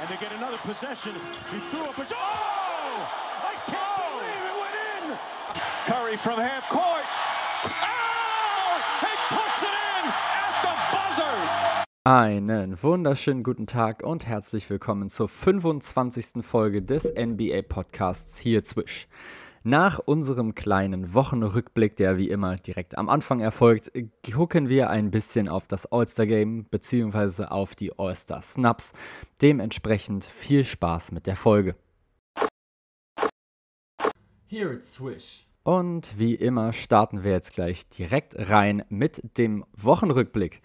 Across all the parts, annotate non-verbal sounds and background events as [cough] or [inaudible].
And they get another possession. He threw up a... Oh! I can't believe it went in! Curry from half court. Oh! He puts it in at the buzzer! Einen wunderschönen guten Tag und herzlich willkommen zur 25. Folge des NBA Podcasts hier Zwisch. Nach unserem kleinen Wochenrückblick, der wie immer direkt am Anfang erfolgt, gucken wir ein bisschen auf das All-Star Game bzw. auf die All-Star Snaps. Dementsprechend viel Spaß mit der Folge. Here it's Swish. Und wie immer starten wir jetzt gleich direkt rein mit dem Wochenrückblick.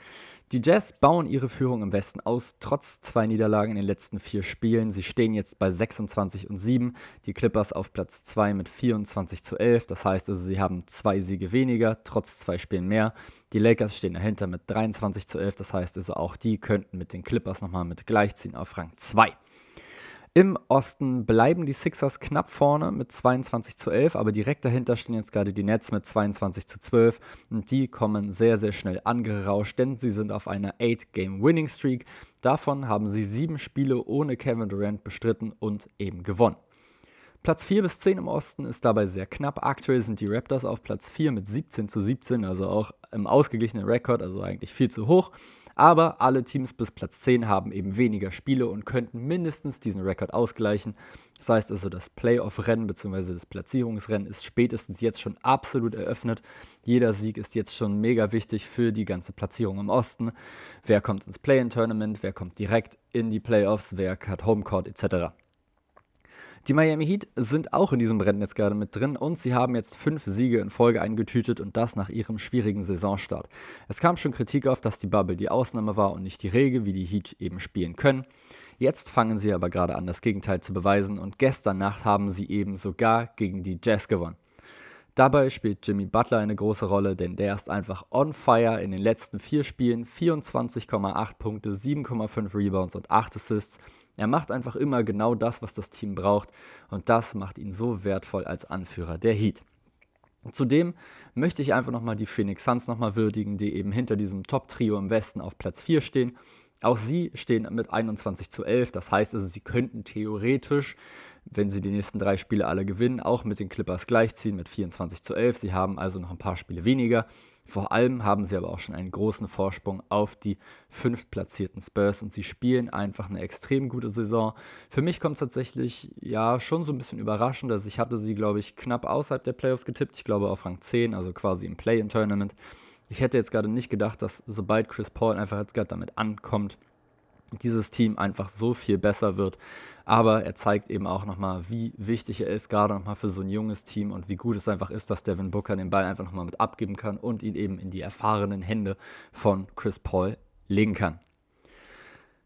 Die Jazz bauen ihre Führung im Westen aus, trotz zwei Niederlagen in den letzten vier Spielen. Sie stehen jetzt bei 26 und 7. Die Clippers auf Platz 2 mit 24 zu 11. Das heißt also, sie haben zwei Siege weniger, trotz zwei Spielen mehr. Die Lakers stehen dahinter mit 23 zu 11. Das heißt also, auch die könnten mit den Clippers nochmal mit gleichziehen auf Rang 2. Im Osten bleiben die Sixers knapp vorne mit 22 zu 11, aber direkt dahinter stehen jetzt gerade die Nets mit 22 zu 12 und die kommen sehr, sehr schnell angerauscht, denn sie sind auf einer 8-Game-Winning-Streak. Davon haben sie sieben Spiele ohne Kevin Durant bestritten und eben gewonnen. Platz 4 bis 10 im Osten ist dabei sehr knapp. Aktuell sind die Raptors auf Platz 4 mit 17 zu 17, also auch im ausgeglichenen Rekord, also eigentlich viel zu hoch. Aber alle Teams bis Platz 10 haben eben weniger Spiele und könnten mindestens diesen Rekord ausgleichen. Das heißt also, das Playoff-Rennen bzw. das Platzierungsrennen ist spätestens jetzt schon absolut eröffnet. Jeder Sieg ist jetzt schon mega wichtig für die ganze Platzierung im Osten. Wer kommt ins Play-in-Tournament, wer kommt direkt in die Playoffs, wer hat Homecourt etc. Die Miami Heat sind auch in diesem Rennen jetzt gerade mit drin und sie haben jetzt fünf Siege in Folge eingetütet und das nach ihrem schwierigen Saisonstart. Es kam schon Kritik auf, dass die Bubble die Ausnahme war und nicht die Regel, wie die Heat eben spielen können. Jetzt fangen sie aber gerade an, das Gegenteil zu beweisen und gestern Nacht haben sie eben sogar gegen die Jazz gewonnen. Dabei spielt Jimmy Butler eine große Rolle, denn der ist einfach on fire in den letzten vier Spielen. 24,8 Punkte, 7,5 Rebounds und 8 Assists. Er macht einfach immer genau das, was das Team braucht und das macht ihn so wertvoll als Anführer der Heat. Zudem möchte ich einfach nochmal die Phoenix Suns nochmal würdigen, die eben hinter diesem Top-Trio im Westen auf Platz 4 stehen. Auch sie stehen mit 21 zu 11, das heißt also, sie könnten theoretisch, wenn sie die nächsten drei Spiele alle gewinnen, auch mit den Clippers gleichziehen mit 24 zu 11. Sie haben also noch ein paar Spiele weniger. Vor allem haben sie aber auch schon einen großen Vorsprung auf die fünftplatzierten Spurs und sie spielen einfach eine extrem gute Saison. Für mich kommt es tatsächlich ja schon so ein bisschen überraschend. Also ich hatte sie, glaube ich, knapp außerhalb der Playoffs getippt. Ich glaube auf Rang 10, also quasi im Play-in-Tournament. Ich hätte jetzt gerade nicht gedacht, dass sobald Chris Paul einfach jetzt gerade damit ankommt, dieses Team einfach so viel besser wird. Aber er zeigt eben auch nochmal, wie wichtig er ist, gerade nochmal für so ein junges Team und wie gut es einfach ist, dass Devin Booker den Ball einfach nochmal mit abgeben kann und ihn eben in die erfahrenen Hände von Chris Paul legen kann.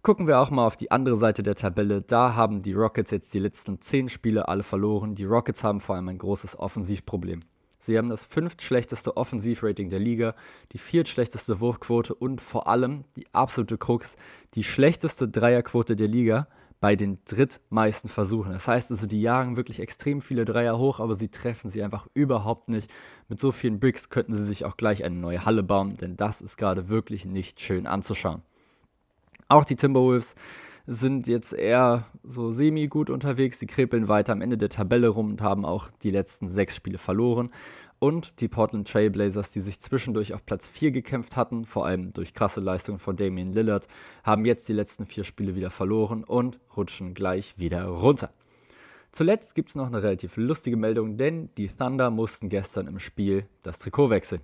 Gucken wir auch mal auf die andere Seite der Tabelle. Da haben die Rockets jetzt die letzten 10 Spiele alle verloren. Die Rockets haben vor allem ein großes Offensivproblem. Sie haben das fünftschlechteste Offensivrating der Liga, die viertschlechteste Wurfquote und vor allem die absolute Krux, die schlechteste Dreierquote der Liga bei den drittmeisten Versuchen. Das heißt also, die jagen wirklich extrem viele Dreier hoch, aber sie treffen sie einfach überhaupt nicht. Mit so vielen Bricks könnten sie sich auch gleich eine neue Halle bauen, denn das ist gerade wirklich nicht schön anzuschauen. Auch die Timberwolves sind jetzt eher so semi-gut unterwegs. Sie krepeln weiter am Ende der Tabelle rum und haben auch die letzten sechs Spiele verloren. Und die Portland Trailblazers, die sich zwischendurch auf Platz 4 gekämpft hatten, vor allem durch krasse Leistungen von Damian Lillard, haben jetzt die letzten vier Spiele wieder verloren und rutschen gleich wieder runter. Zuletzt gibt es noch eine relativ lustige Meldung, denn die Thunder mussten gestern im Spiel das Trikot wechseln.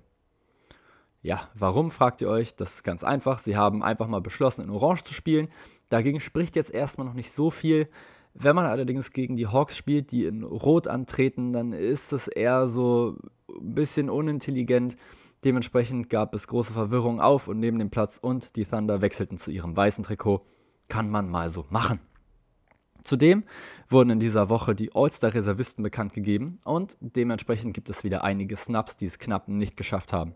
Ja, warum fragt ihr euch? Das ist ganz einfach. Sie haben einfach mal beschlossen, in Orange zu spielen. Dagegen spricht jetzt erstmal noch nicht so viel. Wenn man allerdings gegen die Hawks spielt, die in Rot antreten, dann ist es eher so ein bisschen unintelligent. Dementsprechend gab es große Verwirrung auf und neben dem Platz und die Thunder wechselten zu ihrem weißen Trikot. Kann man mal so machen. Zudem wurden in dieser Woche die All-Star-Reservisten bekannt gegeben und dementsprechend gibt es wieder einige Snaps, die es knapp nicht geschafft haben.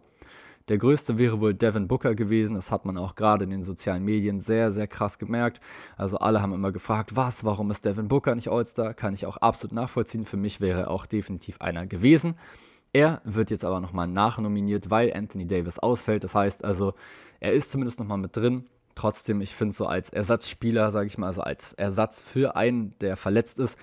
Der größte wäre wohl Devin Booker gewesen. Das hat man auch gerade in den sozialen Medien sehr, sehr krass gemerkt. Also alle haben immer gefragt, was, warum ist Devin Booker nicht All-Star? Kann ich auch absolut nachvollziehen. Für mich wäre er auch definitiv einer gewesen. Er wird jetzt aber nochmal nachnominiert, weil Anthony Davis ausfällt. Das heißt also, er ist zumindest nochmal mit drin. Trotzdem, ich finde so als Ersatzspieler, sage ich mal, also als Ersatz für einen, der verletzt ist,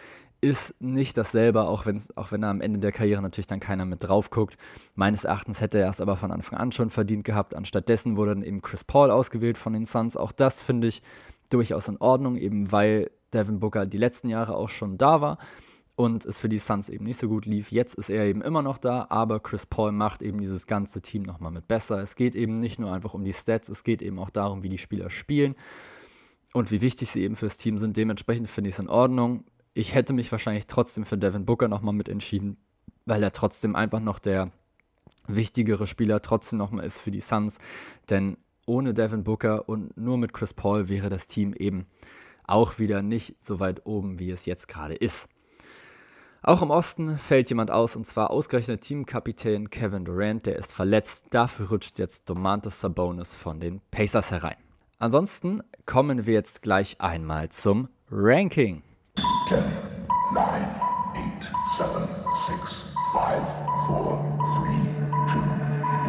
ist nicht dasselbe, auch, auch wenn er am Ende der Karriere natürlich dann keiner mit drauf guckt. Meines Erachtens hätte er es aber von Anfang an schon verdient gehabt. Anstattdessen wurde dann eben Chris Paul ausgewählt von den Suns. Auch das finde ich durchaus in Ordnung, eben weil Devin Booker die letzten Jahre auch schon da war und es für die Suns eben nicht so gut lief. Jetzt ist er eben immer noch da, aber Chris Paul macht eben dieses ganze Team nochmal mit besser. Es geht eben nicht nur einfach um die Stats, es geht eben auch darum, wie die Spieler spielen und wie wichtig sie eben fürs Team sind. Dementsprechend finde ich es in Ordnung. Ich hätte mich wahrscheinlich trotzdem für Devin Booker nochmal mit entschieden, weil er trotzdem einfach noch der wichtigere Spieler trotzdem nochmal ist für die Suns. Denn ohne Devin Booker und nur mit Chris Paul wäre das Team eben auch wieder nicht so weit oben, wie es jetzt gerade ist. Auch im Osten fällt jemand aus, und zwar ausgerechnet Teamkapitän Kevin Durant, der ist verletzt. Dafür rutscht jetzt Domantas Sabonis von den Pacers herein. Ansonsten kommen wir jetzt gleich einmal zum Ranking. 10, 9, 8, 7, 6, 5, 4, 3, 2,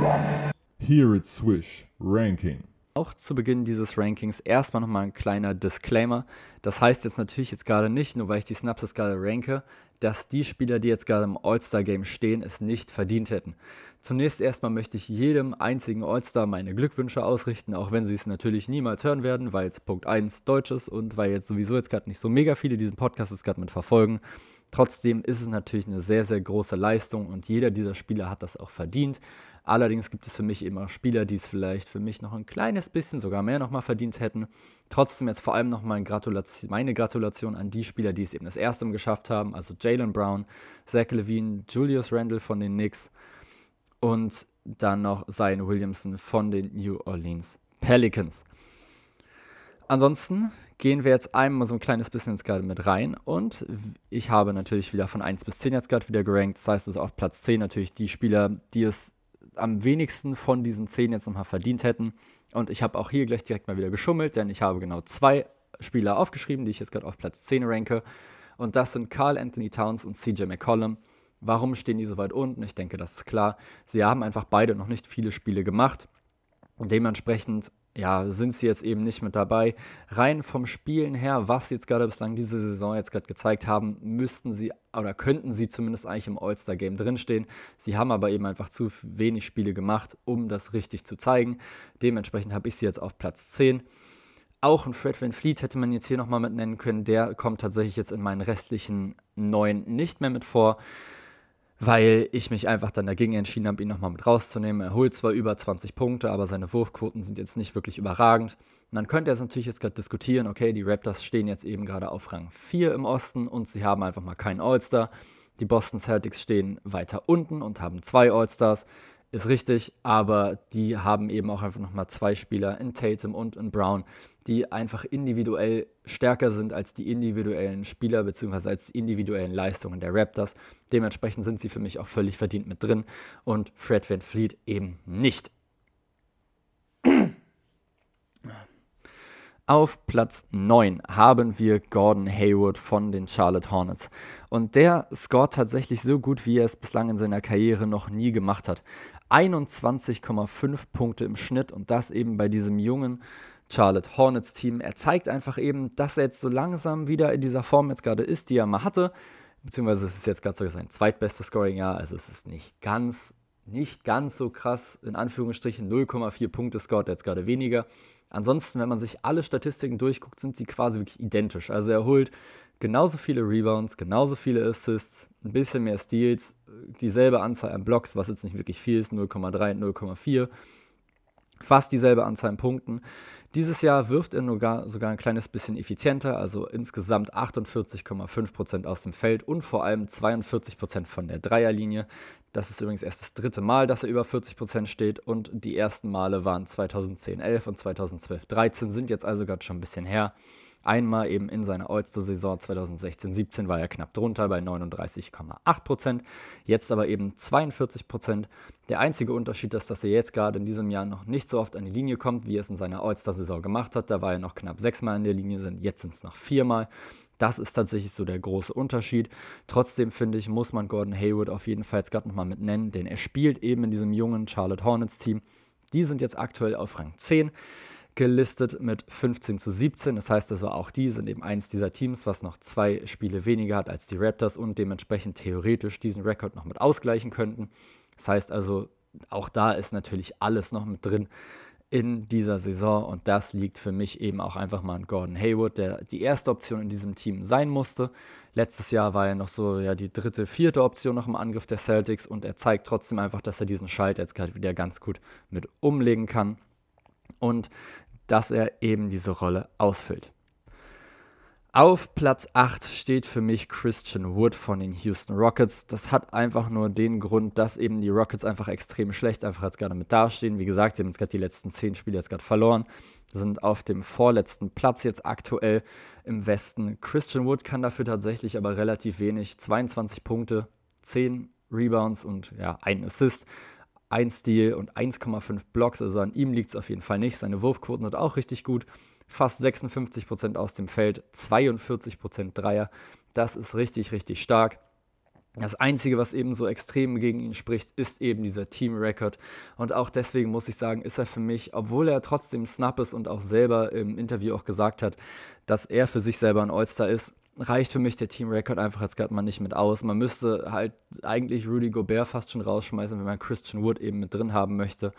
1. Here it's Swish Ranking. Auch zu Beginn dieses Rankings erstmal nochmal ein kleiner Disclaimer. Das heißt jetzt natürlich jetzt gerade nicht, nur weil ich die Snaps jetzt gerade ranke, dass die Spieler, die jetzt gerade im All-Star-Game stehen, es nicht verdient hätten. Zunächst erstmal möchte ich jedem einzigen All-Star meine Glückwünsche ausrichten, auch wenn sie es natürlich niemals hören werden, weil jetzt Punkt 1 Deutsch ist und weil jetzt sowieso jetzt gerade nicht so mega viele diesen Podcast jetzt gerade mit verfolgen. Trotzdem ist es natürlich eine sehr, sehr große Leistung und jeder dieser Spieler hat das auch verdient. Allerdings gibt es für mich immer Spieler, die es vielleicht für mich noch ein kleines bisschen, sogar mehr nochmal verdient hätten. Trotzdem jetzt vor allem nochmal Gratulation, meine Gratulation an die Spieler, die es eben das erste Mal geschafft haben. Also Jalen Brown, Zach Levine, Julius Randle von den Knicks und dann noch Zion Williamson von den New Orleans Pelicans. Ansonsten gehen wir jetzt einmal so ein kleines bisschen ins gerade mit rein und ich habe natürlich wieder von 1 bis 10 jetzt gerade wieder gerankt. Das heißt, es ist auf Platz 10 natürlich die Spieler, die es am wenigsten von diesen zehn jetzt nochmal verdient hätten. Und ich habe auch hier gleich direkt mal wieder geschummelt, denn ich habe genau zwei Spieler aufgeschrieben, die ich jetzt gerade auf Platz 10 ranke. Und das sind Carl Anthony Towns und CJ McCollum. Warum stehen die so weit unten? Ich denke, das ist klar. Sie haben einfach beide noch nicht viele Spiele gemacht. Dementsprechend ja, sind sie jetzt eben nicht mit dabei. Rein vom Spielen her, was sie jetzt gerade bislang diese Saison jetzt gerade gezeigt haben, müssten sie oder könnten sie zumindest eigentlich im All-Star-Game drinstehen. Sie haben aber eben einfach zu wenig Spiele gemacht, um das richtig zu zeigen. Dementsprechend habe ich sie jetzt auf Platz 10. Auch ein Fred Van Fleet hätte man jetzt hier nochmal mit nennen können. Der kommt tatsächlich jetzt in meinen restlichen neun nicht mehr mit vor weil ich mich einfach dann dagegen entschieden habe, ihn nochmal mit rauszunehmen. Er holt zwar über 20 Punkte, aber seine Wurfquoten sind jetzt nicht wirklich überragend. Dann könnte es natürlich jetzt gerade diskutieren, okay, die Raptors stehen jetzt eben gerade auf Rang 4 im Osten und sie haben einfach mal keinen All-Star. Die Boston Celtics stehen weiter unten und haben zwei All-Stars ist richtig, aber die haben eben auch einfach nochmal zwei Spieler in Tatum und in Brown, die einfach individuell stärker sind als die individuellen Spieler bzw. als die individuellen Leistungen der Raptors. Dementsprechend sind sie für mich auch völlig verdient mit drin und Fred Van Fleet eben nicht. Auf Platz 9 haben wir Gordon Hayward von den Charlotte Hornets. Und der scoret tatsächlich so gut, wie er es bislang in seiner Karriere noch nie gemacht hat. 21,5 Punkte im Schnitt und das eben bei diesem jungen Charlotte Hornets Team. Er zeigt einfach eben, dass er jetzt so langsam wieder in dieser Form jetzt gerade ist, die er mal hatte. Beziehungsweise es ist jetzt gerade sogar sein zweitbestes Scoring-Jahr, also es ist nicht ganz, nicht ganz so krass, in Anführungsstrichen 0,4 Punkte scoret er jetzt gerade weniger. Ansonsten, wenn man sich alle Statistiken durchguckt, sind sie quasi wirklich identisch. Also er holt genauso viele Rebounds, genauso viele Assists, ein bisschen mehr Steals, dieselbe Anzahl an Blocks, was jetzt nicht wirklich viel ist, 0,3 und 0,4. Fast dieselbe Anzahl an Punkten. Dieses Jahr wirft er sogar, sogar ein kleines bisschen effizienter, also insgesamt 48,5% aus dem Feld und vor allem 42% von der Dreierlinie. Das ist übrigens erst das dritte Mal, dass er über 40% steht und die ersten Male waren 2010-11 und 2012-13, sind jetzt also gerade schon ein bisschen her. Einmal eben in seiner All-Star-Saison 2016-17 war er knapp drunter bei 39,8%, jetzt aber eben 42%. Der einzige Unterschied ist, dass er jetzt gerade in diesem Jahr noch nicht so oft an die Linie kommt, wie er es in seiner All-Star-Saison gemacht hat. Da war er noch knapp sechsmal in der Linie, sind jetzt sind es noch viermal. Das ist tatsächlich so der große Unterschied. Trotzdem finde ich, muss man Gordon Hayward auf jeden Fall jetzt gerade nochmal mit nennen, denn er spielt eben in diesem jungen Charlotte Hornets Team. Die sind jetzt aktuell auf Rang 10. gelistet mit 15 zu 17. Das heißt also, auch die sind eben eins dieser Teams, was noch zwei Spiele weniger hat als die Raptors und dementsprechend theoretisch diesen Rekord noch mit ausgleichen könnten. Das heißt also, auch da ist natürlich alles noch mit drin in dieser Saison und das liegt für mich eben auch einfach mal an Gordon Hayward, der die erste Option in diesem Team sein musste. Letztes Jahr war er noch so ja die dritte, vierte Option noch im Angriff der Celtics und er zeigt trotzdem einfach, dass er diesen Schalter jetzt gerade wieder ganz gut mit umlegen kann und dass er eben diese Rolle ausfüllt. Auf Platz 8 steht für mich Christian Wood von den Houston Rockets. Das hat einfach nur den Grund, dass eben die Rockets einfach extrem schlecht einfach jetzt gerade mit dastehen. Wie gesagt, sie haben jetzt gerade die letzten 10 Spiele jetzt gerade verloren, sind auf dem vorletzten Platz jetzt aktuell im Westen. Christian Wood kann dafür tatsächlich aber relativ wenig. 22 Punkte, 10 Rebounds und ja, ein Assist. 1 Steal und 1,5 Blocks, also an ihm liegt es auf jeden Fall nicht. Seine Wurfquoten sind auch richtig gut fast 56% aus dem Feld, 42% Dreier. Das ist richtig, richtig stark. Das Einzige, was eben so extrem gegen ihn spricht, ist eben dieser Team-Record. Und auch deswegen muss ich sagen, ist er für mich, obwohl er trotzdem Snap ist und auch selber im Interview auch gesagt hat, dass er für sich selber ein All-Star ist, reicht für mich der Team-Record einfach jetzt gerade mal nicht mit aus. Man müsste halt eigentlich Rudy Gobert fast schon rausschmeißen, wenn man Christian Wood eben mit drin haben möchte.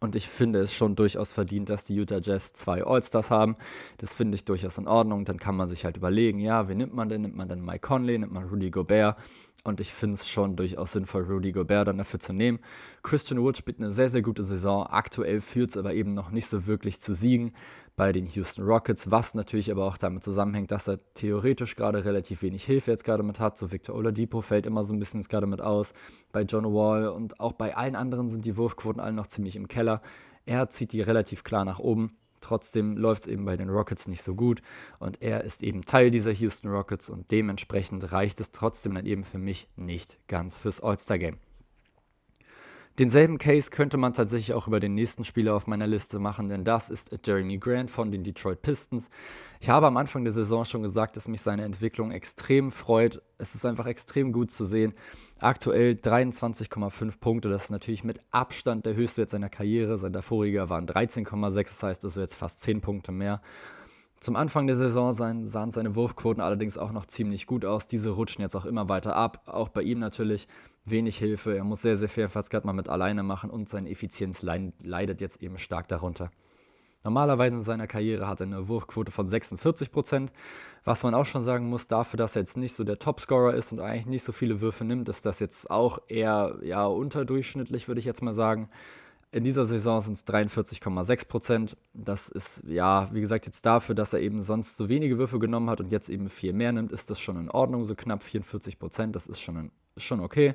Und ich finde es schon durchaus verdient, dass die Utah Jazz zwei All-Stars haben. Das finde ich durchaus in Ordnung. Dann kann man sich halt überlegen, ja, wen nimmt man denn? Nimmt man denn Mike Conley? Nimmt man Rudy Gobert? Und ich finde es schon durchaus sinnvoll, Rudy Gobert dann dafür zu nehmen. Christian Wood spielt eine sehr, sehr gute Saison. Aktuell führt es aber eben noch nicht so wirklich zu Siegen bei den Houston Rockets, was natürlich aber auch damit zusammenhängt, dass er theoretisch gerade relativ wenig Hilfe jetzt gerade mit hat. So Victor Oladipo fällt immer so ein bisschen jetzt gerade mit aus. Bei John Wall und auch bei allen anderen sind die Wurfquoten alle noch ziemlich im Keller. Er zieht die relativ klar nach oben. Trotzdem läuft es eben bei den Rockets nicht so gut und er ist eben Teil dieser Houston Rockets und dementsprechend reicht es trotzdem dann eben für mich nicht ganz fürs All-Star-Game. Denselben Case könnte man tatsächlich auch über den nächsten Spieler auf meiner Liste machen, denn das ist Jeremy Grant von den Detroit Pistons. Ich habe am Anfang der Saison schon gesagt, dass mich seine Entwicklung extrem freut. Es ist einfach extrem gut zu sehen. Aktuell 23,5 Punkte, das ist natürlich mit Abstand der höchste Wert seiner Karriere. Sein davoriger waren 13,6, das heißt also jetzt fast 10 Punkte mehr. Zum Anfang der Saison sahen seine Wurfquoten allerdings auch noch ziemlich gut aus. Diese rutschen jetzt auch immer weiter ab. Auch bei ihm natürlich wenig Hilfe. Er muss sehr, sehr viel fast gerade mal mit alleine machen und seine Effizienz leidet jetzt eben stark darunter. Normalerweise in seiner Karriere hat er eine Wurfquote von 46 Prozent. Was man auch schon sagen muss, dafür, dass er jetzt nicht so der Topscorer ist und eigentlich nicht so viele Würfe nimmt, ist das jetzt auch eher ja, unterdurchschnittlich, würde ich jetzt mal sagen. In dieser Saison sind es 43,6 Prozent. Das ist, ja, wie gesagt, jetzt dafür, dass er eben sonst so wenige Würfe genommen hat und jetzt eben viel mehr nimmt, ist das schon in Ordnung, so knapp 44 Prozent. Das ist schon, ist schon okay.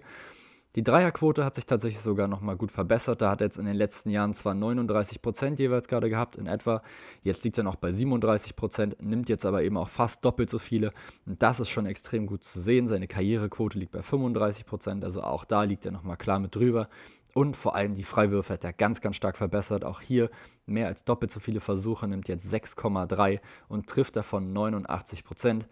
Die Dreierquote hat sich tatsächlich sogar nochmal gut verbessert. Da hat er jetzt in den letzten Jahren zwar 39 Prozent jeweils gerade gehabt, in etwa. Jetzt liegt er noch bei 37 Prozent, nimmt jetzt aber eben auch fast doppelt so viele. Und das ist schon extrem gut zu sehen. Seine Karrierequote liegt bei 35 Prozent, also auch da liegt er nochmal klar mit drüber. Und vor allem die Freiwürfe hat er ganz, ganz stark verbessert. Auch hier mehr als doppelt so viele Versuche, nimmt jetzt 6,3 und trifft davon 89 Prozent.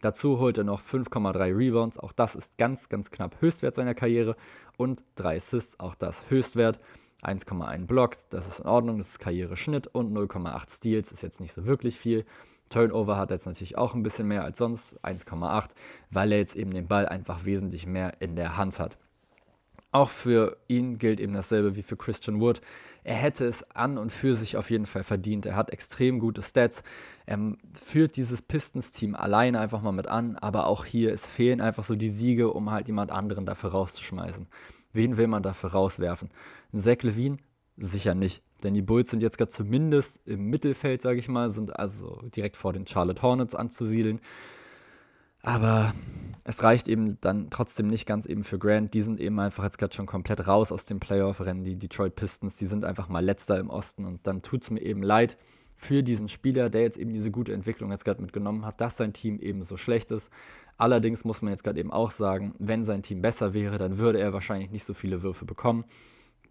Dazu holt er noch 5,3 Rebounds, auch das ist ganz, ganz knapp Höchstwert seiner Karriere. Und 3 Assists, auch das Höchstwert. 1,1 Blocks, das ist in Ordnung, das ist Karriereschnitt. Und 0,8 Steals ist jetzt nicht so wirklich viel. Turnover hat er jetzt natürlich auch ein bisschen mehr als sonst, 1,8, weil er jetzt eben den Ball einfach wesentlich mehr in der Hand hat. Auch für ihn gilt eben dasselbe wie für Christian Wood. Er hätte es an und für sich auf jeden Fall verdient. Er hat extrem gute Stats. Er führt dieses Pistons-Team alleine einfach mal mit an, aber auch hier, es fehlen einfach so die Siege, um halt jemand anderen dafür rauszuschmeißen. Wen will man dafür rauswerfen? Zach Levine? Sicher nicht. Denn die Bulls sind jetzt gerade zumindest im Mittelfeld, sage ich mal, sind also direkt vor den Charlotte Hornets anzusiedeln. Aber es reicht eben dann trotzdem nicht ganz eben für Grant. Die sind eben einfach jetzt gerade schon komplett raus aus dem Playoff-Rennen. Die Detroit Pistons, die sind einfach mal letzter im Osten. Und dann tut es mir eben leid für diesen Spieler, der jetzt eben diese gute Entwicklung jetzt gerade mitgenommen hat, dass sein Team eben so schlecht ist. Allerdings muss man jetzt gerade eben auch sagen, wenn sein Team besser wäre, dann würde er wahrscheinlich nicht so viele Würfe bekommen.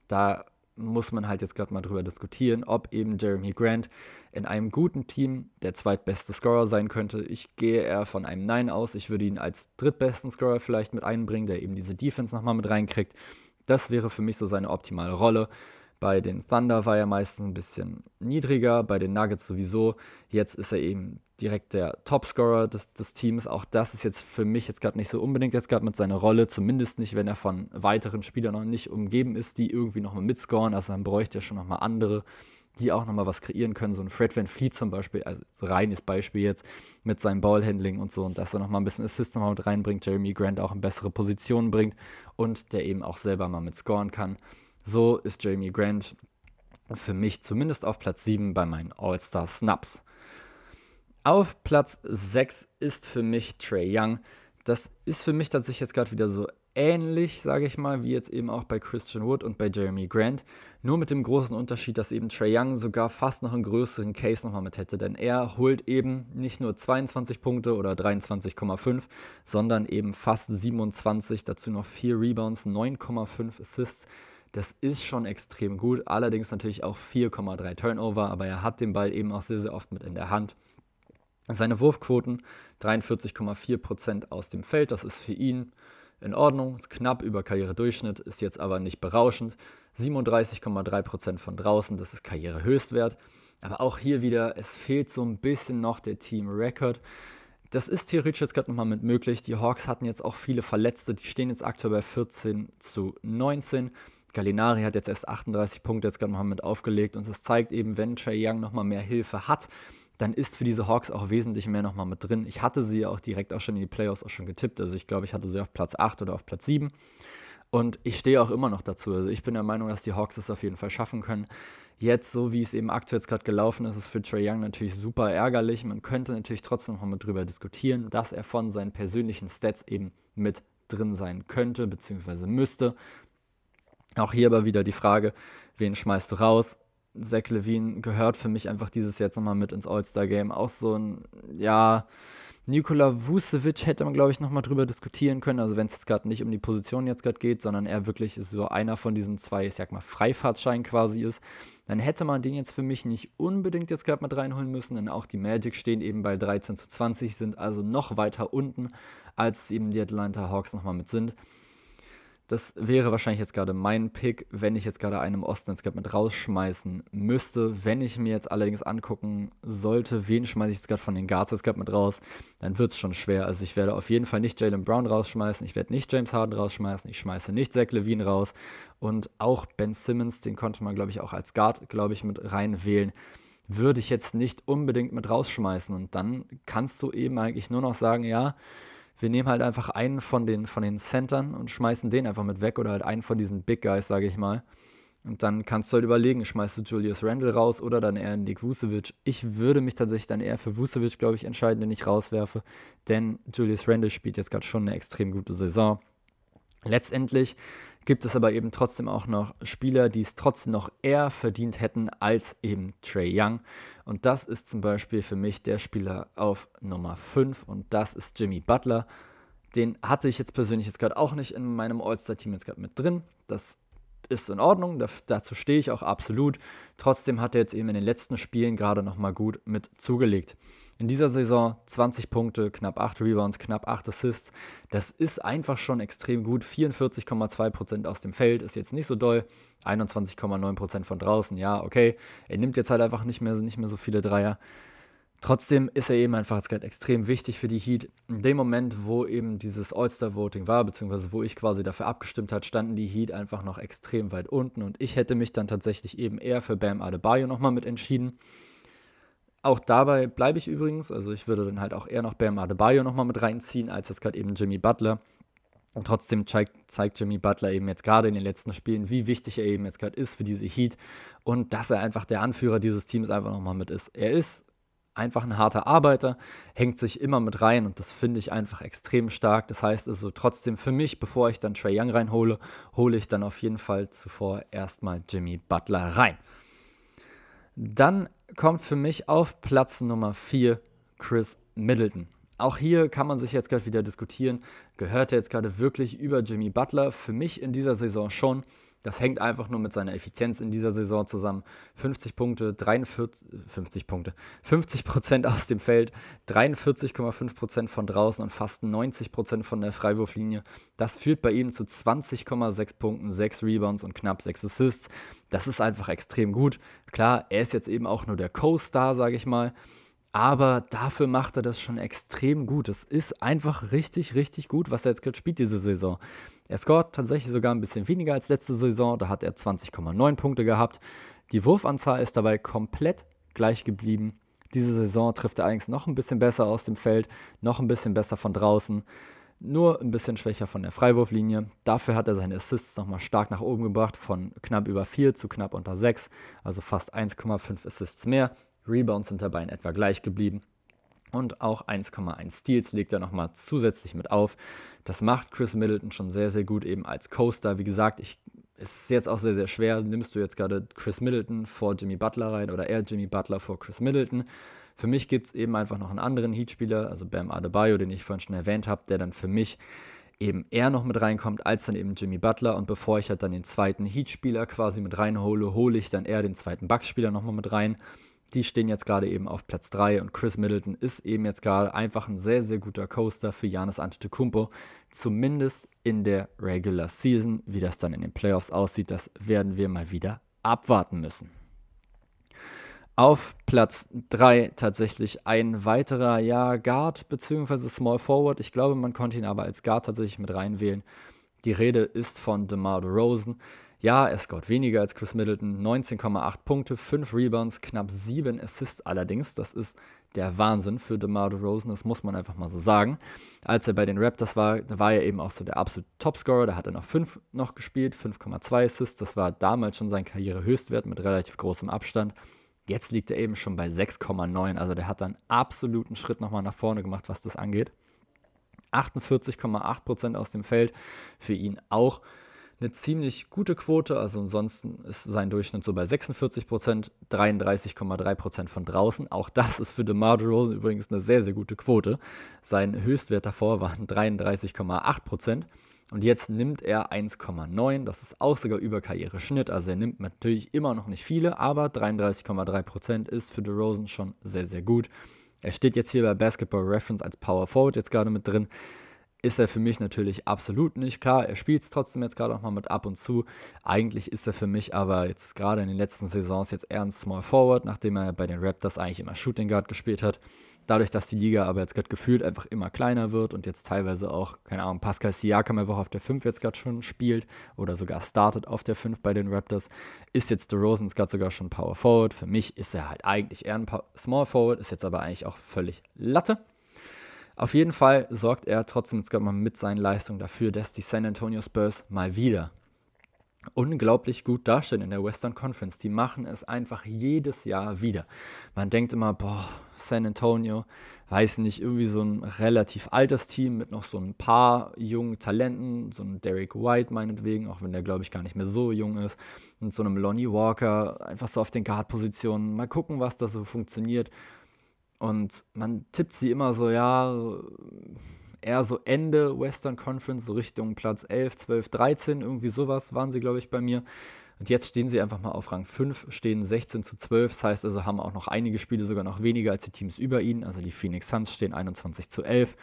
Da muss man halt jetzt gerade mal drüber diskutieren, ob eben Jeremy Grant in einem guten Team der zweitbeste Scorer sein könnte. Ich gehe eher von einem Nein aus. Ich würde ihn als drittbesten Scorer vielleicht mit einbringen, der eben diese Defense nochmal mit reinkriegt. Das wäre für mich so seine optimale Rolle. Bei den Thunder war er meistens ein bisschen niedriger, bei den Nuggets sowieso. Jetzt ist er eben direkt der Topscorer des, des Teams. Auch das ist jetzt für mich jetzt gerade nicht so unbedingt jetzt gerade mit seiner Rolle, zumindest nicht, wenn er von weiteren Spielern noch nicht umgeben ist, die irgendwie nochmal mitscoren. Also dann bräuchte er schon nochmal andere, die auch nochmal was kreieren können. So ein Fred Van Fleet zum Beispiel, also reines Beispiel jetzt mit seinem Ballhandling und so und dass er nochmal ein bisschen Assist nochmal mit reinbringt, Jeremy Grant auch in bessere Positionen bringt und der eben auch selber mal mit scoren kann. So ist Jeremy Grant für mich zumindest auf Platz 7 bei meinen All-Star Snaps. Auf Platz 6 ist für mich Trey Young. Das ist für mich tatsächlich jetzt gerade wieder so ähnlich, sage ich mal, wie jetzt eben auch bei Christian Wood und bei Jeremy Grant. Nur mit dem großen Unterschied, dass eben Trey Young sogar fast noch einen größeren Case nochmal mit hätte. Denn er holt eben nicht nur 22 Punkte oder 23,5, sondern eben fast 27, dazu noch 4 Rebounds, 9,5 Assists. Das ist schon extrem gut. Allerdings natürlich auch 4,3 Turnover, aber er hat den Ball eben auch sehr, sehr oft mit in der Hand. Seine Wurfquoten 43,4% aus dem Feld, das ist für ihn in Ordnung, ist knapp über Karrieredurchschnitt, ist jetzt aber nicht berauschend. 37,3% von draußen, das ist Karrierehöchstwert. Aber auch hier wieder, es fehlt so ein bisschen noch der Team-Record. Das ist theoretisch jetzt gerade nochmal mit möglich. Die Hawks hatten jetzt auch viele Verletzte, die stehen jetzt aktuell bei 14 zu 19. Gallinari hat jetzt erst 38 Punkte jetzt gerade nochmal mit aufgelegt und es zeigt eben, wenn Trey Young nochmal mehr Hilfe hat, dann ist für diese Hawks auch wesentlich mehr nochmal mit drin. Ich hatte sie auch direkt auch schon in die Playoffs auch schon getippt. Also ich glaube, ich hatte sie auf Platz 8 oder auf Platz 7. Und ich stehe auch immer noch dazu. Also ich bin der Meinung, dass die Hawks es auf jeden Fall schaffen können. Jetzt, so wie es eben aktuell gerade gelaufen ist, ist für Trey Young natürlich super ärgerlich. Man könnte natürlich trotzdem noch mal drüber diskutieren, dass er von seinen persönlichen Stats eben mit drin sein könnte, beziehungsweise müsste. Auch hier aber wieder die Frage, wen schmeißt du raus? Zach Levine gehört für mich einfach dieses jetzt nochmal mit ins All-Star-Game. Auch so ein, ja, Nikola Vucevic hätte man, glaube ich, nochmal drüber diskutieren können. Also wenn es jetzt gerade nicht um die Position jetzt gerade geht, sondern er wirklich so einer von diesen zwei, ich sag mal, Freifahrtscheinen quasi ist, dann hätte man den jetzt für mich nicht unbedingt jetzt gerade mit reinholen müssen, denn auch die Magic stehen eben bei 13 zu 20, sind also noch weiter unten, als eben die Atlanta Hawks nochmal mit sind. Das wäre wahrscheinlich jetzt gerade mein Pick, wenn ich jetzt gerade einen Osten jetzt gerade mit rausschmeißen müsste. Wenn ich mir jetzt allerdings angucken sollte, wen schmeiße ich jetzt gerade von den Guards jetzt gerade mit raus, dann wird es schon schwer. Also ich werde auf jeden Fall nicht Jalen Brown rausschmeißen, ich werde nicht James Harden rausschmeißen, ich schmeiße nicht Zach Levine raus und auch Ben Simmons, den konnte man glaube ich auch als Guard, glaube ich, mit reinwählen würde ich jetzt nicht unbedingt mit rausschmeißen. Und dann kannst du eben eigentlich nur noch sagen, ja, wir nehmen halt einfach einen von den, von den Centern und schmeißen den einfach mit weg oder halt einen von diesen Big Guys, sage ich mal. Und dann kannst du halt überlegen, schmeißt du Julius Randle raus oder dann eher Nick Vucevic. Ich würde mich tatsächlich dann eher für Vucevic, glaube ich, entscheiden, den ich rauswerfe, denn Julius Randle spielt jetzt gerade schon eine extrem gute Saison. Letztendlich gibt es aber eben trotzdem auch noch Spieler, die es trotzdem noch eher verdient hätten als eben Trey Young. Und das ist zum Beispiel für mich der Spieler auf Nummer 5 und das ist Jimmy Butler. Den hatte ich jetzt persönlich jetzt gerade auch nicht in meinem All-Star-Team jetzt gerade mit drin. Das ist in Ordnung, da, dazu stehe ich auch absolut. Trotzdem hat er jetzt eben in den letzten Spielen gerade nochmal gut mit zugelegt. In dieser Saison 20 Punkte, knapp 8 Rebounds, knapp 8 Assists. Das ist einfach schon extrem gut. 44,2% aus dem Feld ist jetzt nicht so doll. 21,9% von draußen, ja, okay. Er nimmt jetzt halt einfach nicht mehr, nicht mehr so viele Dreier. Trotzdem ist er eben einfach gerade extrem wichtig für die Heat. In dem Moment, wo eben dieses All-Star-Voting war, beziehungsweise wo ich quasi dafür abgestimmt hat, standen die Heat einfach noch extrem weit unten und ich hätte mich dann tatsächlich eben eher für Bam Adebayo nochmal mit entschieden. Auch dabei bleibe ich übrigens. Also ich würde dann halt auch eher noch Bam Adebayo nochmal mit reinziehen, als jetzt gerade eben Jimmy Butler. Und trotzdem zeigt, zeigt Jimmy Butler eben jetzt gerade in den letzten Spielen, wie wichtig er eben jetzt gerade ist für diese Heat und dass er einfach der Anführer dieses Teams einfach nochmal mit ist. Er ist einfach ein harter Arbeiter, hängt sich immer mit rein und das finde ich einfach extrem stark. Das heißt also trotzdem für mich, bevor ich dann Trey Young reinhole, hole ich dann auf jeden Fall zuvor erstmal Jimmy Butler rein. Dann kommt für mich auf Platz Nummer 4 Chris Middleton. Auch hier kann man sich jetzt gerade wieder diskutieren, gehört er jetzt gerade wirklich über Jimmy Butler? Für mich in dieser Saison schon. Das hängt einfach nur mit seiner Effizienz in dieser Saison zusammen. 50 Punkte, 43, 50 Punkte, 50 Prozent aus dem Feld, 43,5 Prozent von draußen und fast 90 Prozent von der Freiwurflinie. Das führt bei ihm zu 20,6 Punkten, 6 Rebounds und knapp 6 Assists. Das ist einfach extrem gut. Klar, er ist jetzt eben auch nur der Co-Star, sage ich mal. Aber dafür macht er das schon extrem gut. Es ist einfach richtig, richtig gut, was er jetzt gerade spielt diese Saison. Er scoret tatsächlich sogar ein bisschen weniger als letzte Saison. Da hat er 20,9 Punkte gehabt. Die Wurfanzahl ist dabei komplett gleich geblieben. Diese Saison trifft er eigentlich noch ein bisschen besser aus dem Feld, noch ein bisschen besser von draußen, nur ein bisschen schwächer von der Freiwurflinie. Dafür hat er seine Assists nochmal stark nach oben gebracht, von knapp über 4 zu knapp unter 6, also fast 1,5 Assists mehr. Rebounds sind dabei in etwa gleich geblieben. Und auch 1,1 Steals legt er nochmal zusätzlich mit auf. Das macht Chris Middleton schon sehr, sehr gut, eben als Coaster. Wie gesagt, ich, es ist jetzt auch sehr, sehr schwer. Nimmst du jetzt gerade Chris Middleton vor Jimmy Butler rein oder eher Jimmy Butler vor Chris Middleton? Für mich gibt es eben einfach noch einen anderen Heatspieler, also Bam Adebayo, den ich vorhin schon erwähnt habe, der dann für mich eben eher noch mit reinkommt, als dann eben Jimmy Butler. Und bevor ich halt dann den zweiten Heatspieler quasi mit reinhole, hole ich dann eher den zweiten Bucks-Spieler nochmal mit rein. Die stehen jetzt gerade eben auf Platz 3 und Chris Middleton ist eben jetzt gerade einfach ein sehr, sehr guter Coaster für Janis Antetokounmpo. Zumindest in der Regular Season. Wie das dann in den Playoffs aussieht, das werden wir mal wieder abwarten müssen. Auf Platz 3 tatsächlich ein weiterer, ja, Guard bzw. Small Forward. Ich glaube, man konnte ihn aber als Guard tatsächlich mit reinwählen. Die Rede ist von DeMar DeRozan. Ja, er scoret weniger als Chris Middleton, 19,8 Punkte, 5 Rebounds, knapp 7 Assists allerdings. Das ist der Wahnsinn für DeMar DeRozan, das muss man einfach mal so sagen. Als er bei den Raptors war, da war er eben auch so der absolute Topscorer, da hat er noch 5 noch gespielt, 5,2 Assists, das war damals schon sein Karrierehöchstwert mit relativ großem Abstand. Jetzt liegt er eben schon bei 6,9, also der hat dann absoluten Schritt nochmal nach vorne gemacht, was das angeht. 48,8% aus dem Feld, für ihn auch eine ziemlich gute Quote. Also ansonsten ist sein Durchschnitt so bei 46 Prozent, 33,3 Prozent von draußen. Auch das ist für DeMar DeRozan übrigens eine sehr, sehr gute Quote. Sein Höchstwert davor waren 33,8 Prozent. Und jetzt nimmt er 1,9. Das ist auch sogar über Karriereschnitt. Also er nimmt natürlich immer noch nicht viele, aber 33,3 Prozent ist für DeRozan schon sehr, sehr gut. Er steht jetzt hier bei Basketball Reference als Power Forward jetzt gerade mit drin ist er für mich natürlich absolut nicht. Klar, er spielt es trotzdem jetzt gerade auch mal mit ab und zu. Eigentlich ist er für mich aber jetzt gerade in den letzten Saisons jetzt eher ein Small Forward, nachdem er bei den Raptors eigentlich immer Shooting Guard gespielt hat. Dadurch, dass die Liga aber jetzt gerade gefühlt einfach immer kleiner wird und jetzt teilweise auch, keine Ahnung, Pascal Siakam einfach auf der 5 jetzt gerade schon spielt oder sogar startet auf der 5 bei den Raptors, ist jetzt DeRozan gerade sogar schon Power Forward. Für mich ist er halt eigentlich eher ein Small Forward, ist jetzt aber eigentlich auch völlig Latte. Auf jeden Fall sorgt er trotzdem jetzt gerade mal mit seinen Leistungen dafür, dass die San Antonio Spurs mal wieder unglaublich gut dastehen in der Western Conference. Die machen es einfach jedes Jahr wieder. Man denkt immer, boah, San Antonio, weiß nicht, irgendwie so ein relativ altes Team mit noch so ein paar jungen Talenten, so ein Derek White meinetwegen, auch wenn der glaube ich gar nicht mehr so jung ist, und so einem Lonnie Walker, einfach so auf den Guard-Positionen. Mal gucken, was da so funktioniert. Und man tippt sie immer so, ja, eher so Ende Western Conference, so Richtung Platz 11, 12, 13, irgendwie sowas waren sie, glaube ich, bei mir. Und jetzt stehen sie einfach mal auf Rang 5, stehen 16 zu 12. Das heißt also, haben auch noch einige Spiele sogar noch weniger als die Teams über ihnen. Also die Phoenix Suns stehen 21 zu 11,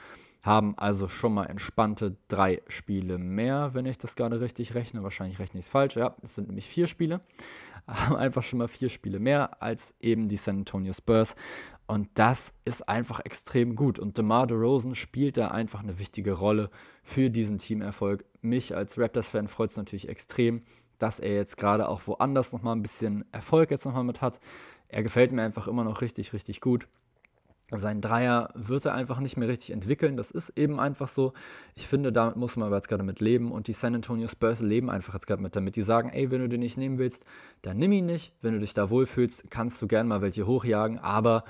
haben also schon mal entspannte drei Spiele mehr, wenn ich das gerade richtig rechne. Wahrscheinlich rechne ich es falsch. Ja, es sind nämlich vier Spiele. [laughs] Haben einfach schon mal vier Spiele mehr als eben die San Antonio Spurs. Und das ist einfach extrem gut. Und DeMar DeRozan spielt da einfach eine wichtige Rolle für diesen Teamerfolg. Mich als Raptors-Fan freut es natürlich extrem, dass er jetzt gerade auch woanders nochmal ein bisschen Erfolg jetzt nochmal mit hat. Er gefällt mir einfach immer noch richtig, richtig gut. Sein Dreier wird er einfach nicht mehr richtig entwickeln. Das ist eben einfach so. Ich finde, damit muss man aber jetzt gerade mit leben. Und die San Antonio Spurs leben einfach jetzt gerade mit damit. Die sagen, ey, wenn du den nicht nehmen willst, dann nimm ihn nicht. Wenn du dich da wohlfühlst, kannst du gerne mal welche hochjagen. Aber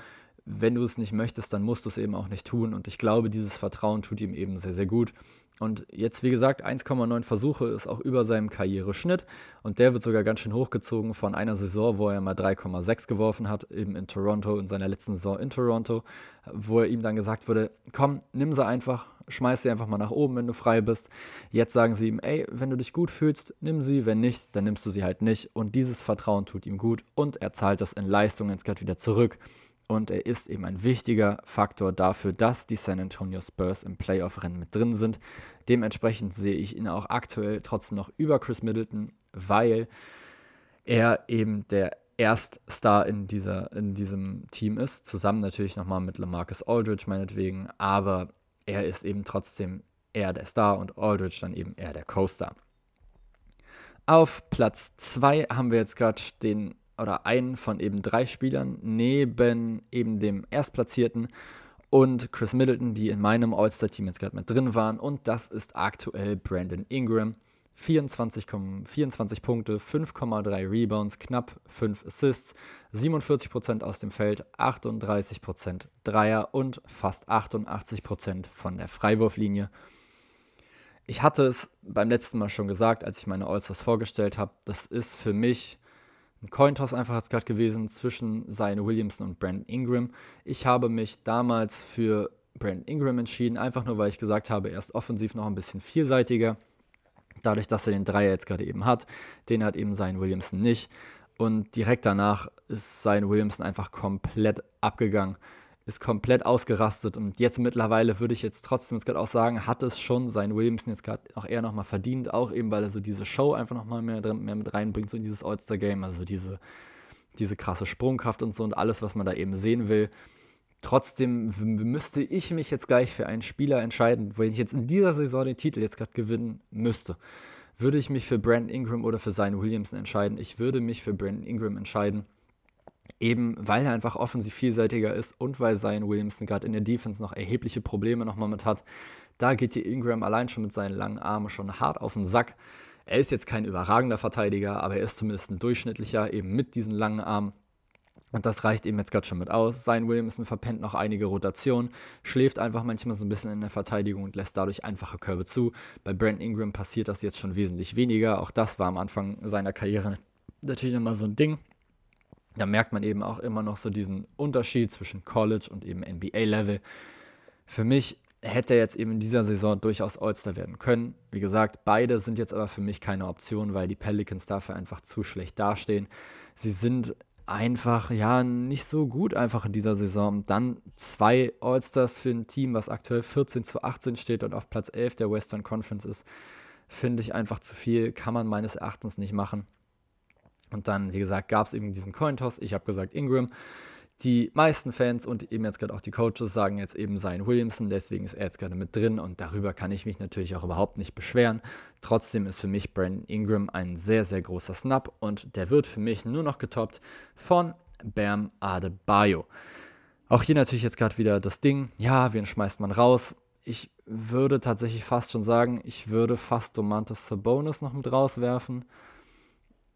wenn du es nicht möchtest, dann musst du es eben auch nicht tun. Und ich glaube, dieses Vertrauen tut ihm eben sehr, sehr gut. Und jetzt, wie gesagt, 1,9 Versuche ist auch über seinem Karriereschnitt. Und der wird sogar ganz schön hochgezogen von einer Saison, wo er mal 3,6 geworfen hat, eben in Toronto, in seiner letzten Saison in Toronto, wo er ihm dann gesagt wurde, komm, nimm sie einfach, schmeiß sie einfach mal nach oben, wenn du frei bist. Jetzt sagen sie ihm, ey, wenn du dich gut fühlst, nimm sie, wenn nicht, dann nimmst du sie halt nicht. Und dieses Vertrauen tut ihm gut und er zahlt das in Leistungen jetzt gerade wieder zurück. Und er ist eben ein wichtiger Faktor dafür, dass die San Antonio Spurs im Playoff-Rennen mit drin sind. Dementsprechend sehe ich ihn auch aktuell trotzdem noch über Chris Middleton, weil er eben der Erststar in, dieser, in diesem Team ist. Zusammen natürlich nochmal mit Lamarcus Aldridge meinetwegen, aber er ist eben trotzdem eher der Star und Aldridge dann eben eher der Co-Star. Auf Platz 2 haben wir jetzt gerade den oder einen von eben drei Spielern neben eben dem Erstplatzierten und Chris Middleton, die in meinem All-Star-Team jetzt gerade mit drin waren. Und das ist aktuell Brandon Ingram. 24, 24 Punkte, 5,3 Rebounds, knapp 5 Assists, 47% aus dem Feld, 38% Dreier und fast 88% von der Freiwurflinie. Ich hatte es beim letzten Mal schon gesagt, als ich meine Allstars vorgestellt habe, das ist für mich ein Cointoss einfach jetzt gerade gewesen zwischen Zion Williamson und Brandon Ingram. Ich habe mich damals für Brandon Ingram entschieden, einfach nur weil ich gesagt habe, er ist offensiv noch ein bisschen vielseitiger Dadurch, dass er den Dreier jetzt gerade eben hat, den hat eben sein Williamson nicht. Und direkt danach ist sein Williamson einfach komplett abgegangen, ist komplett ausgerastet. Und jetzt mittlerweile würde ich jetzt trotzdem jetzt gerade auch sagen, hat es schon sein Williamson jetzt gerade auch eher nochmal verdient, auch eben, weil er so diese Show einfach nochmal mehr, mehr mit reinbringt, so in dieses All-Star-Game, also diese, diese krasse Sprungkraft und so und alles, was man da eben sehen will. Trotzdem müsste ich mich jetzt gleich für einen Spieler entscheiden, wenn ich jetzt in dieser Saison den Titel jetzt gerade gewinnen müsste. Würde ich mich für Brandon Ingram oder für Zion Williamson entscheiden? Ich würde mich für Brandon Ingram entscheiden. Eben weil er einfach offensiv vielseitiger ist und weil Zion Williamson gerade in der Defense noch erhebliche Probleme nochmal mit hat. Da geht die Ingram allein schon mit seinen langen Armen schon hart auf den Sack. Er ist jetzt kein überragender Verteidiger, aber er ist zumindest ein durchschnittlicher, eben mit diesen langen Armen. Und das reicht ihm jetzt gerade schon mit aus. Sein Williamson verpennt noch einige Rotationen, schläft einfach manchmal so ein bisschen in der Verteidigung und lässt dadurch einfache Körbe zu. Bei Brent Ingram passiert das jetzt schon wesentlich weniger. Auch das war am Anfang seiner Karriere natürlich immer so ein Ding. Da merkt man eben auch immer noch so diesen Unterschied zwischen College und eben NBA-Level. Für mich hätte er jetzt eben in dieser Saison durchaus All-Star werden können. Wie gesagt, beide sind jetzt aber für mich keine Option, weil die Pelicans dafür einfach zu schlecht dastehen. Sie sind einfach, ja, nicht so gut einfach in dieser Saison. Dann zwei All-Stars für ein Team, was aktuell 14 zu 18 steht und auf Platz 11 der Western Conference ist, finde ich einfach zu viel, kann man meines Erachtens nicht machen. Und dann, wie gesagt, gab es eben diesen Cointoss. Ich habe gesagt Ingram. Die meisten Fans und eben jetzt gerade auch die Coaches sagen jetzt eben Zion Williamson, deswegen ist er jetzt gerade mit drin und darüber kann ich mich natürlich auch überhaupt nicht beschweren. Trotzdem ist für mich Brandon Ingram ein sehr, sehr großer Snap und der wird für mich nur noch getoppt von Bam Adebayo. Auch hier natürlich jetzt gerade wieder das Ding, ja, wen schmeißt man raus? Ich würde tatsächlich fast schon sagen, ich würde fast Domantas Sabonis noch mit rauswerfen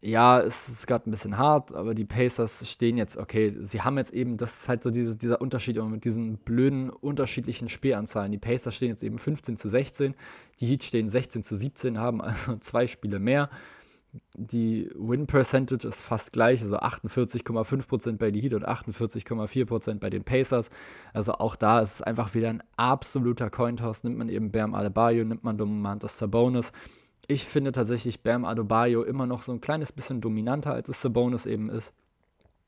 ja, es ist gerade ein bisschen hart, aber die Pacers stehen jetzt, okay, sie haben jetzt eben, das ist halt so diese, dieser Unterschied mit diesen blöden unterschiedlichen Spielanzahlen. Die Pacers stehen jetzt eben 15 zu 16, die Heat stehen 16 zu 17, haben also [laughs] zwei Spiele mehr. Die Win Percentage ist fast gleich, also 48,5% bei den Heat und 48,4% bei den Pacers. Also auch da ist es einfach wieder ein absoluter Cointoss. Nimmt man eben Bam Adebayo, nimmt man Domantas Sabonis ich finde tatsächlich Bam Adebayo immer noch so ein kleines bisschen dominanter, als es Sabonis eben ist.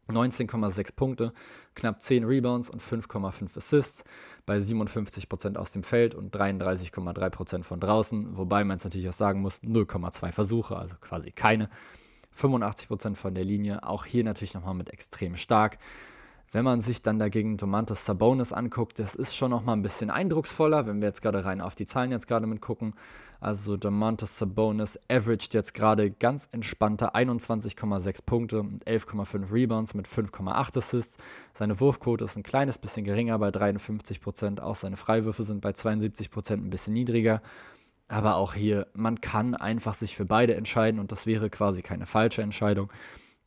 19,6 Punkte, knapp 10 Rebounds und 5,5 Assists bei 57% aus dem Feld und 33,3% von draußen, wobei man es natürlich auch sagen muss, 0,2 Versuche, also quasi keine. 85% von der Linie, auch hier natürlich nochmal mit extrem stark. Wenn man sich dann dagegen Domantas Sabonis anguckt, das ist schon nochmal ein bisschen eindrucksvoller, wenn wir jetzt gerade rein auf die Zahlen jetzt gerade mit gucken. Also Domantas Sabonis averaged jetzt gerade ganz entspannte 21,6 Punkte und 11,5 Rebounds mit 5,8 Assists. Seine Wurfquote ist ein kleines bisschen geringer bei 53%, auch seine Freiwürfe sind bei 72% ein bisschen niedriger. Aber auch hier, man kann einfach sich für beide entscheiden und das wäre quasi keine falsche Entscheidung.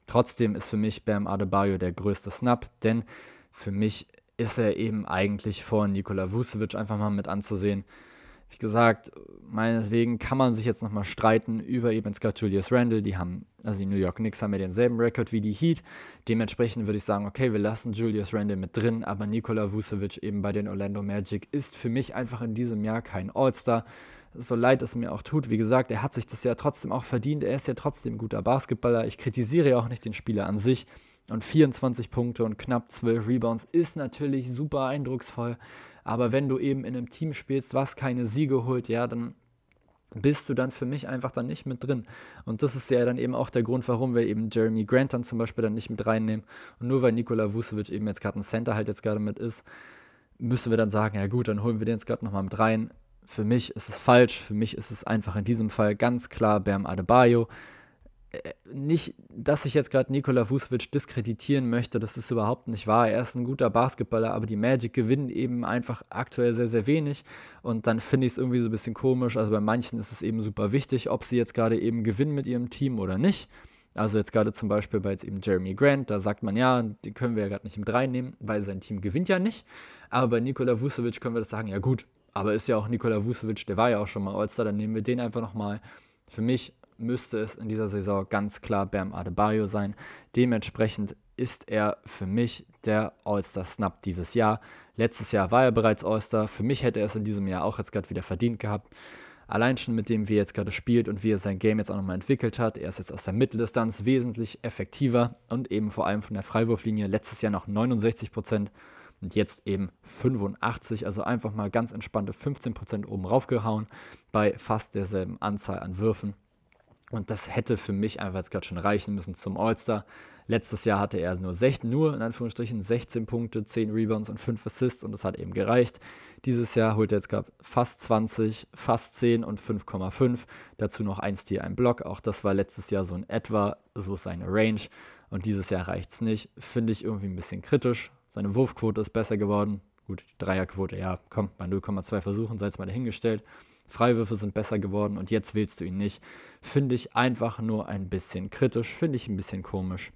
Trotzdem ist für mich Bam Adebayo der größte Snap, denn für mich ist er eben eigentlich vor Nikola Vucevic einfach mal mit anzusehen Wie gesagt, meineswegen kann man sich jetzt nochmal streiten über eben Scott Julius Randle. Die haben, also die New York Knicks haben ja denselben Rekord wie die Heat. Dementsprechend würde ich sagen, okay, wir lassen Julius Randle mit drin, aber Nikola Vucevic eben bei den Orlando Magic ist für mich einfach in diesem Jahr kein All-Star. So leid es mir auch tut, wie gesagt, er hat sich das ja trotzdem auch verdient. Er ist ja trotzdem guter Basketballer. Ich kritisiere ja auch nicht den Spieler an sich. Und 24 Punkte und knapp 12 Rebounds ist natürlich super eindrucksvoll. Aber wenn du eben in einem Team spielst, was keine Siege holt, ja, dann bist du dann für mich einfach dann nicht mit drin. Und das ist ja dann eben auch der Grund, warum wir eben Jeremy Grant dann zum Beispiel dann nicht mit reinnehmen. Und nur weil Nikola Vucevic eben jetzt gerade ein Center halt jetzt gerade mit ist, müssen wir dann sagen, ja gut, dann holen wir den jetzt gerade nochmal mit rein. Für mich ist es falsch, für mich ist es einfach in diesem Fall ganz klar Bam Adebayo. Äh, nicht, dass ich jetzt gerade Nikola Vucevic diskreditieren möchte, das ist überhaupt nicht wahr. Er ist ein guter Basketballer, aber die Magic gewinnen eben einfach aktuell sehr, sehr wenig. Und dann finde ich es irgendwie so ein bisschen komisch. Also bei manchen ist es eben super wichtig, ob sie jetzt gerade eben gewinnen mit ihrem Team oder nicht. Also jetzt gerade zum Beispiel bei jetzt eben Jeremy Grant, da sagt man ja, die können wir ja gerade nicht mit reinnehmen, weil sein Team gewinnt ja nicht. Aber bei Nikola Vucevic können wir das sagen, ja gut, aber ist ja auch Nikola Vucevic, der war ja auch schon mal All-Star, dann nehmen wir den einfach nochmal. Für mich müsste es in dieser Saison ganz klar Bam Adebayo sein. Dementsprechend ist er für mich der All-Star-Snap dieses Jahr. Letztes Jahr war er bereits All-Star. Für mich hätte er es in diesem Jahr auch jetzt gerade wieder verdient gehabt. Allein schon mit dem, wie er jetzt gerade spielt und wie er sein Game jetzt auch nochmal entwickelt hat. Er ist jetzt aus der Mitteldistanz wesentlich effektiver und eben vor allem von der Freiwurflinie. Letztes Jahr noch 69 Prozent und jetzt eben 85, also einfach mal ganz entspannte 15 Prozent oben raufgehauen bei fast derselben Anzahl an Würfen. Und das hätte für mich einfach jetzt gerade schon reichen müssen zum All-Star. Letztes Jahr hatte er nur, 16, nur in Anführungsstrichen 16 Punkte, 10 Rebounds und 5 Assists und das hat eben gereicht. Dieses Jahr holt er jetzt gerade fast 20, fast 10 und 5,5. Dazu noch ein Stil, ein Block. Auch das war letztes Jahr so in etwa so seine Range. Und dieses Jahr reicht es nicht. Finde ich irgendwie ein bisschen kritisch. Seine Wurfquote ist besser geworden. Gut, die Dreierquote, ja, komm, bei 0,2 Versuchen, sei es mal dahingestellt. Freiwürfe sind besser geworden und jetzt wählst du ihn nicht. Finde ich einfach nur ein bisschen kritisch, finde ich ein bisschen komisch.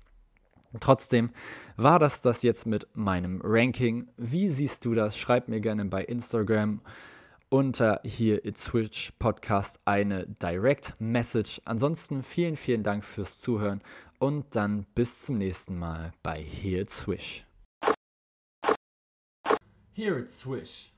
Trotzdem war das das jetzt mit meinem Ranking. Wie siehst du das? Schreib mir gerne bei Instagram unter hier It's Switch Podcast eine Direct Message. Ansonsten vielen, vielen Dank fürs Zuhören und dann bis zum nächsten Mal bei Here Swish. Here It's Swish.